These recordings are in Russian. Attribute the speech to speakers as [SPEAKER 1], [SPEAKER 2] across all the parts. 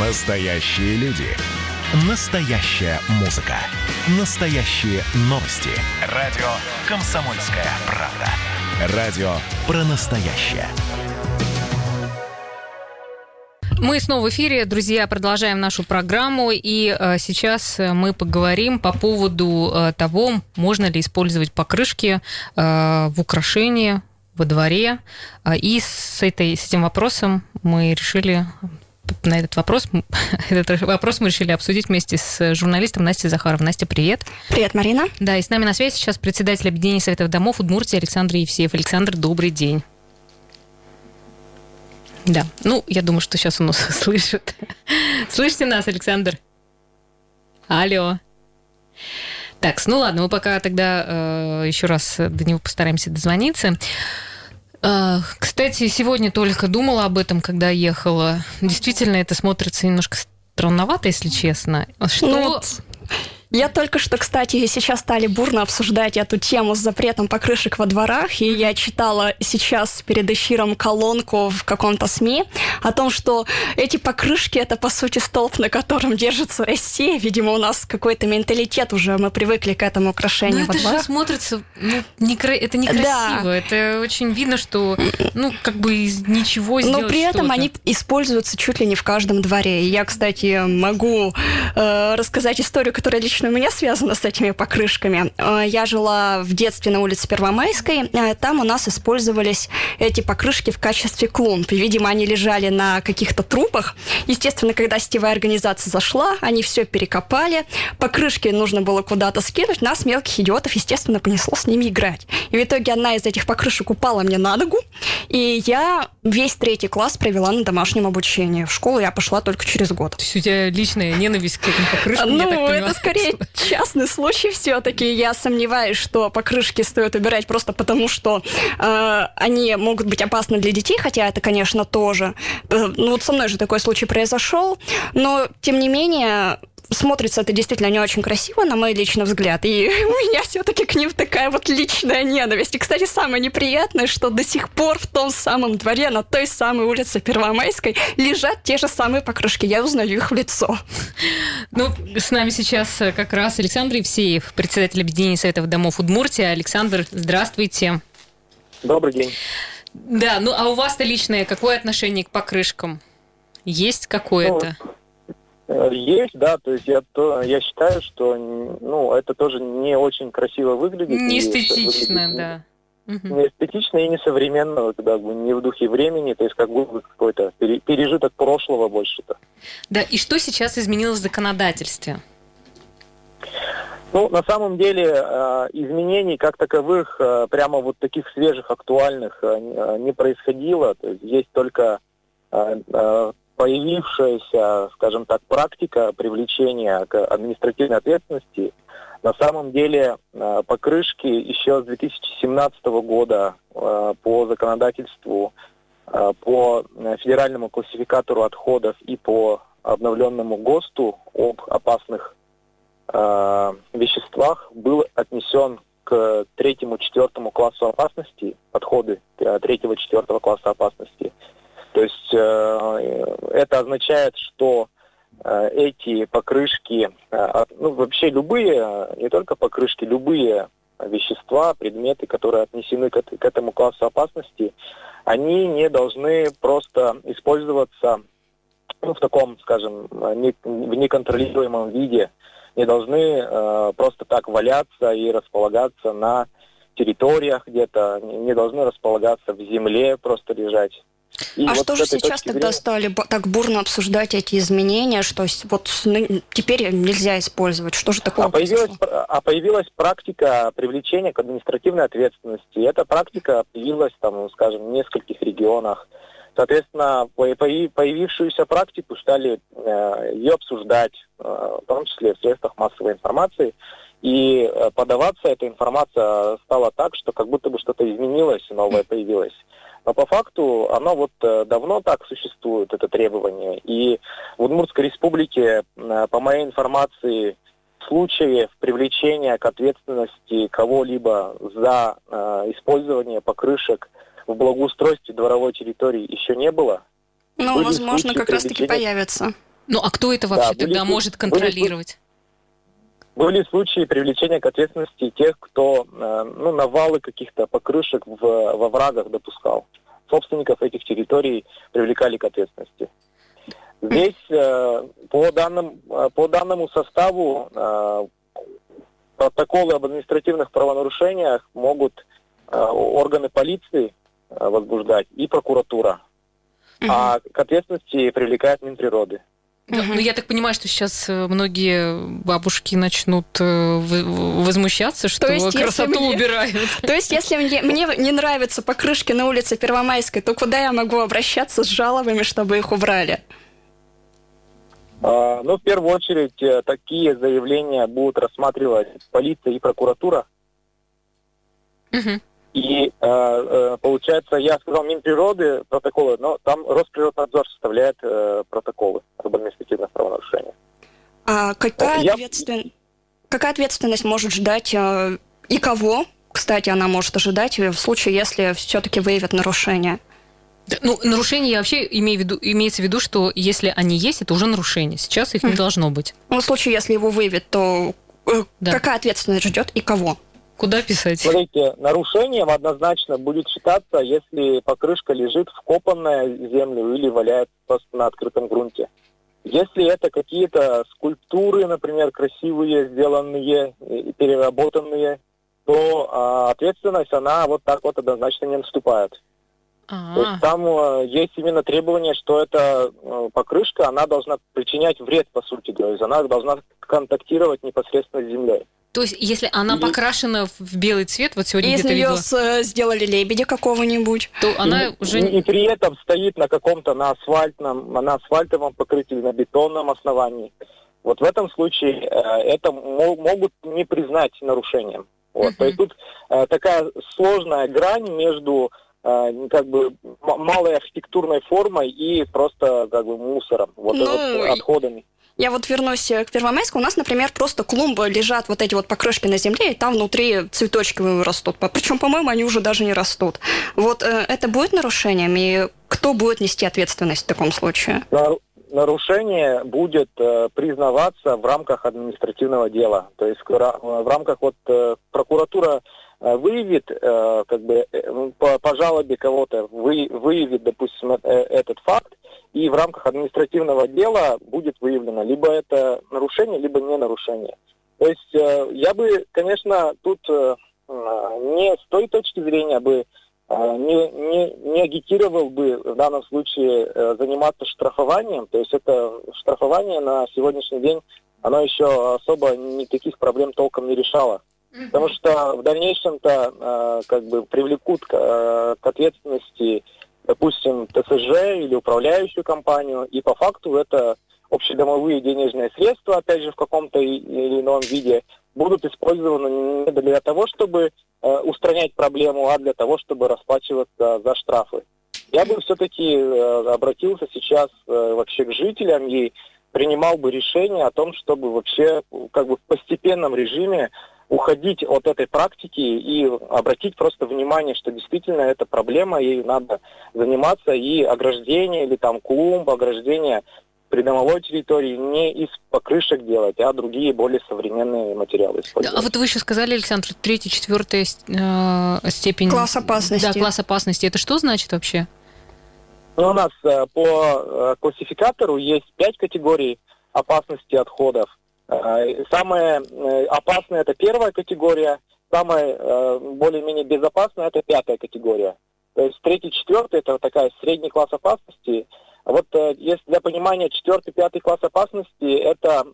[SPEAKER 1] Настоящие люди. Настоящая музыка. Настоящие новости. Радио «Комсомольская правда». Радио про настоящее.
[SPEAKER 2] Мы снова в эфире, друзья, продолжаем нашу программу, и э, сейчас мы поговорим по поводу э, того, можно ли использовать покрышки э, в украшении во дворе. Э, и с, этой, с этим вопросом мы решили на этот вопрос, этот вопрос мы решили обсудить вместе с журналистом Настей Захаровой. Настя, привет.
[SPEAKER 3] Привет, Марина.
[SPEAKER 2] Да, и с нами на связи сейчас председатель Объединения Советов Домов Удмуртии Александр Евсеев. Александр, добрый день. Да, ну, я думаю, что сейчас он нас слышит. Слышите нас, Александр? Алло. Так, ну ладно, мы пока тогда э, еще раз до него постараемся дозвониться. Кстати, сегодня только думала об этом, когда ехала. Действительно, это смотрится немножко странновато, если честно. Что... Ну,
[SPEAKER 3] я только что, кстати, сейчас стали бурно обсуждать эту тему с запретом покрышек во дворах, и я читала сейчас перед эфиром колонку в каком-то СМИ о том, что эти покрышки — это, по сути, столб, на котором держится Россия. Видимо, у нас какой-то менталитет уже, мы привыкли к этому украшению
[SPEAKER 2] Но
[SPEAKER 3] во
[SPEAKER 2] это
[SPEAKER 3] дворах.
[SPEAKER 2] же смотрится, ну, некра... это некрасиво, да. это очень видно, что, ну, как бы из ничего сделать
[SPEAKER 3] Но при этом они используются чуть ли не в каждом дворе. И я, кстати, могу э, рассказать историю, которая лично лично у меня связано с этими покрышками. Э, я жила в детстве на улице Первомайской. Э, там у нас использовались эти покрышки в качестве клумб. И, видимо, они лежали на каких-то трупах. Естественно, когда сетевая организация зашла, они все перекопали. Покрышки нужно было куда-то скинуть. Нас, мелких идиотов, естественно, понесло с ними играть. И в итоге одна из этих покрышек упала мне на ногу. И я весь третий класс провела на домашнем обучении. В школу я пошла только через год.
[SPEAKER 2] То есть у тебя личная ненависть к этим покрышкам,
[SPEAKER 3] Ну, это скорее частный случай все-таки. Я сомневаюсь, что покрышки стоит убирать просто потому, что э, они могут быть опасны для детей, хотя это, конечно, тоже. Э, ну вот со мной же такой случай произошел, но тем не менее смотрится это действительно не очень красиво, на мой личный взгляд. И у меня все-таки к ним такая вот личная ненависть. И, кстати, самое неприятное, что до сих пор в том самом дворе, на той самой улице Первомайской, лежат те же самые покрышки. Я узнаю их в лицо.
[SPEAKER 2] Ну, с нами сейчас э, как раз Александр Евсеев, председатель Объединения Советов Домов Удмуртия. Александр, здравствуйте.
[SPEAKER 4] Добрый день.
[SPEAKER 2] Да, ну а у вас-то личное какое отношение к покрышкам? Есть какое-то? Ну,
[SPEAKER 4] есть, да, то есть я, то, я считаю, что ну, это тоже не очень красиво выглядит.
[SPEAKER 2] Не эстетично, выглядит, да.
[SPEAKER 4] Не эстетично и не современно, как бы не в духе времени, то есть как бы какой-то пережиток прошлого больше-то.
[SPEAKER 2] Да, и что сейчас изменилось в законодательстве?
[SPEAKER 4] Ну, на самом деле, э, изменений как таковых, э, прямо вот таких свежих, актуальных не происходило. То есть есть только появившаяся, скажем так, практика привлечения к административной ответственности на самом деле э, покрышки еще с 2017 года э, по законодательству, э, по федеральному классификатору отходов и по обновленному ГОСТу об опасных веществах был отнесен к третьему-четвертому классу опасности, подходы третьего-четвертого класса опасности – то есть э, это означает, что э, эти покрышки, э, ну вообще любые, не только покрышки, любые вещества, предметы, которые отнесены к, к этому классу опасности, они не должны просто использоваться ну, в таком, скажем, не, в неконтролируемом виде, не должны э, просто так валяться и располагаться на территориях где-то, не, не должны располагаться в земле, просто лежать.
[SPEAKER 3] И а вот что же сейчас тогда зрения... стали так бурно обсуждать эти изменения, что вот теперь нельзя использовать? Что же такое?
[SPEAKER 4] А появилась, а появилась практика привлечения к административной ответственности. Эта практика появилась, там, скажем, в нескольких регионах. Соответственно, появившуюся практику стали э, ее обсуждать, э, в том числе в средствах массовой информации. И э, подаваться эта информация стала так, что как будто бы что-то изменилось, новое появилось. Но по факту оно вот э, давно так существует, это требование. И в Удмуртской республике, э, по моей информации, случаев привлечения к ответственности кого-либо за э, использование покрышек в благоустройстве дворовой территории еще не было.
[SPEAKER 3] Ну, Были возможно, как раз-таки появится.
[SPEAKER 2] Ну а кто это вообще да, тогда были, может контролировать?
[SPEAKER 4] Были, были случаи привлечения к ответственности тех, кто э, ну, навалы каких-то покрышек в, во врагах допускал. Собственников этих территорий привлекали к ответственности. Здесь э, по, данным, э, по данному составу протоколы об административных правонарушениях могут органы полиции возбуждать и прокуратура. А к ответственности привлекает Минприроды.
[SPEAKER 2] Да, ну, я так понимаю, что сейчас э, многие бабушки начнут э, возмущаться, что То есть, красоту мне, убирают.
[SPEAKER 3] То есть, если мне, мне не нравятся покрышки на улице Первомайской, то куда я могу обращаться с жалобами, чтобы их убрали?
[SPEAKER 4] А, ну, в первую очередь, э, такие заявления будут рассматривать полиция и прокуратура. Угу. И э, э, получается, я сказал Минприроды протоколы, но там Росприроднадзор составляет э, протоколы об административных правонарушениях.
[SPEAKER 3] А какая, я... ответствен... какая ответственность может ждать э, и кого, кстати, она может ожидать в случае, если все-таки выявят нарушение?
[SPEAKER 2] Ну, нарушение вообще имею в виду, имеется в виду, что если они есть, это уже нарушение. Сейчас их не должно быть.
[SPEAKER 3] Ну, в случае, если его выявят, то э, да. какая ответственность ждет и кого?
[SPEAKER 2] Куда писать?
[SPEAKER 4] Смотрите, нарушением однозначно будет считаться, если покрышка лежит вкопанная в землю или валяется просто на открытом грунте. Если это какие-то скульптуры, например, красивые, сделанные, переработанные, то а, ответственность, она вот так вот однозначно не наступает. А-а-а. То есть там э, есть именно требование, что эта э, покрышка, она должна причинять вред, по сути, то есть она должна контактировать непосредственно с землей.
[SPEAKER 2] То есть, если она покрашена в белый цвет, вот сегодня
[SPEAKER 3] и из нее с, э, сделали лебедя какого-нибудь,
[SPEAKER 2] то она и, уже...
[SPEAKER 4] И, при этом стоит на каком-то, на асфальтном, на асфальтовом покрытии, на бетонном основании. Вот в этом случае э, это могут не признать нарушением. Вот. Uh-huh. То есть тут э, такая сложная грань между э, как бы малой архитектурной формой и просто как бы мусором, вот, ну, вот отходами.
[SPEAKER 3] Я вот вернусь э, к Первомайску. У нас, например, просто клумбы лежат вот эти вот покрышки на земле, и там внутри цветочки растут. Причем, по-моему, они уже даже не растут. Вот э, это будет нарушением, и кто будет нести ответственность в таком случае?
[SPEAKER 4] нарушение будет э, признаваться в рамках административного дела. То есть в, в рамках вот э, прокуратура э, выявит, э, как бы э, по, по жалобе кого-то вы, выявит, допустим, э, этот факт, и в рамках административного дела будет выявлено либо это нарушение, либо не нарушение. То есть э, я бы, конечно, тут э, не с той точки зрения бы э, не, не, не агитировал бы в данном случае э, заниматься штрафованием. То есть это штрафование на сегодняшний день, оно еще особо никаких проблем толком не решало. Потому что в дальнейшем-то э, как бы привлекут к, э, к ответственности допустим, ТСЖ или управляющую компанию, и по факту это общедомовые денежные средства, опять же, в каком-то или ином виде, будут использованы не для того, чтобы э, устранять проблему, а для того, чтобы расплачиваться за штрафы. Я бы все-таки э, обратился сейчас э, вообще к жителям и принимал бы решение о том, чтобы вообще как бы в постепенном режиме уходить от этой практики и обратить просто внимание, что действительно это проблема, ей надо заниматься, и ограждение или там клумб, ограждение придомовой территории не из покрышек делать, а другие более современные материалы использовать.
[SPEAKER 2] Да, а вот вы еще сказали, Александр, третья, четвертая э, степень...
[SPEAKER 3] Класс опасности.
[SPEAKER 2] Да, класс опасности. Это что значит вообще?
[SPEAKER 4] Ну, у нас э, по э, классификатору есть пять категорий опасности отходов. Э, самое э, опасное это первая категория, самая э, более-менее безопасная это пятая категория. То есть третий, четвертый это такая средний класс опасности. Вот если для понимания четвертый, пятый класс опасности это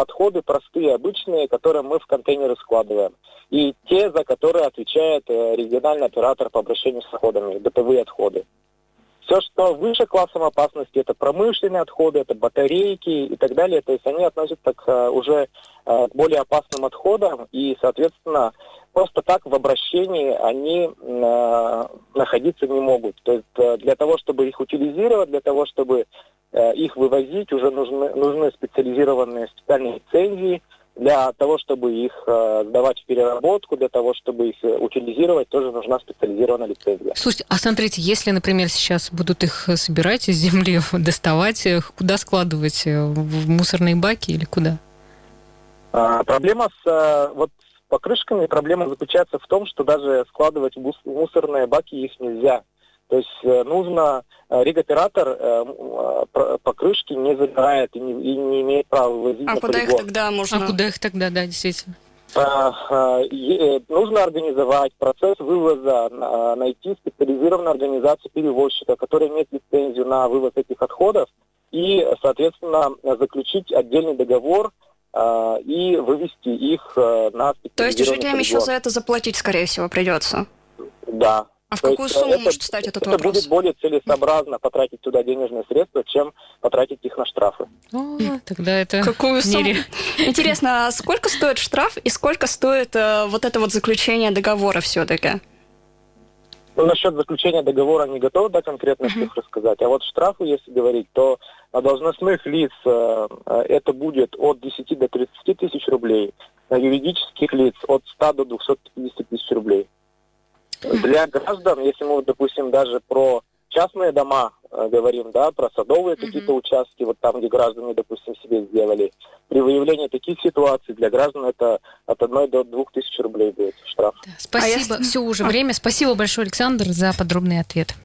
[SPEAKER 4] отходы простые, обычные, которые мы в контейнеры складываем. И те, за которые отвечает региональный оператор по обращению с отходами, бытовые отходы. Все, что выше классом опасности, это промышленные отходы, это батарейки и так далее. То есть они относятся к э, уже э, более опасным отходам, и, соответственно, просто так в обращении они э, находиться не могут. То есть для того, чтобы их утилизировать, для того, чтобы их вывозить, уже нужны, нужны специализированные специальные лицензии, для того, чтобы их э, сдавать в переработку, для того, чтобы их э, утилизировать, тоже нужна специализированная лицензия.
[SPEAKER 2] Слушайте, а смотрите, если, например, сейчас будут их собирать из земли, доставать, куда складывать? В мусорные баки или куда?
[SPEAKER 4] А, проблема с вот покрышками, проблема заключается в том, что даже складывать в мусорные баки их нельзя. То есть э, нужно, э, регоператор э, покрышки не забирает и не, и не имеет права вывозить
[SPEAKER 3] А
[SPEAKER 4] на
[SPEAKER 3] куда
[SPEAKER 4] полигон.
[SPEAKER 3] их тогда можно?
[SPEAKER 2] А куда их тогда, да, действительно?
[SPEAKER 4] А, а, нужно организовать процесс вывоза, найти специализированную организацию перевозчика, которая имеет лицензию на вывоз этих отходов, и, соответственно, заключить отдельный договор и вывести их на специализированный
[SPEAKER 3] То есть жителям
[SPEAKER 4] полигон.
[SPEAKER 3] еще за это заплатить, скорее всего, придется?
[SPEAKER 4] Да,
[SPEAKER 3] а в
[SPEAKER 4] То
[SPEAKER 3] какую
[SPEAKER 4] есть,
[SPEAKER 3] сумму
[SPEAKER 4] это,
[SPEAKER 3] может стать этот
[SPEAKER 4] это
[SPEAKER 3] вопрос?
[SPEAKER 4] будет более целесообразно потратить туда денежные средства, чем потратить их на штрафы.
[SPEAKER 2] О, тогда это
[SPEAKER 3] Какую сумму? Интересно, а сколько стоит штраф и сколько стоит э, вот это вот заключение договора все-таки?
[SPEAKER 4] Ну, насчет заключения договора не готов до конкретных
[SPEAKER 3] Мгм.
[SPEAKER 4] цифр сказать. А вот штрафы, если говорить, то на должностных лиц э, э, это будет от 10 до 30 тысяч рублей, на юридических лиц от 100 до 250 тысяч рублей. Для граждан, если мы, вот, допустим, даже про частные дома э, говорим, да, про садовые
[SPEAKER 3] Мгм.
[SPEAKER 4] какие-то участки, вот там, где граждане, допустим, себе сделали, при выявлении таких ситуаций для граждан это от 1 до 2 тысяч рублей будет штраф.
[SPEAKER 2] Да, Спасибо.
[SPEAKER 3] если-
[SPEAKER 2] Все уже
[SPEAKER 3] А.
[SPEAKER 2] время. Спасибо большое, Александр, за подробный ответ.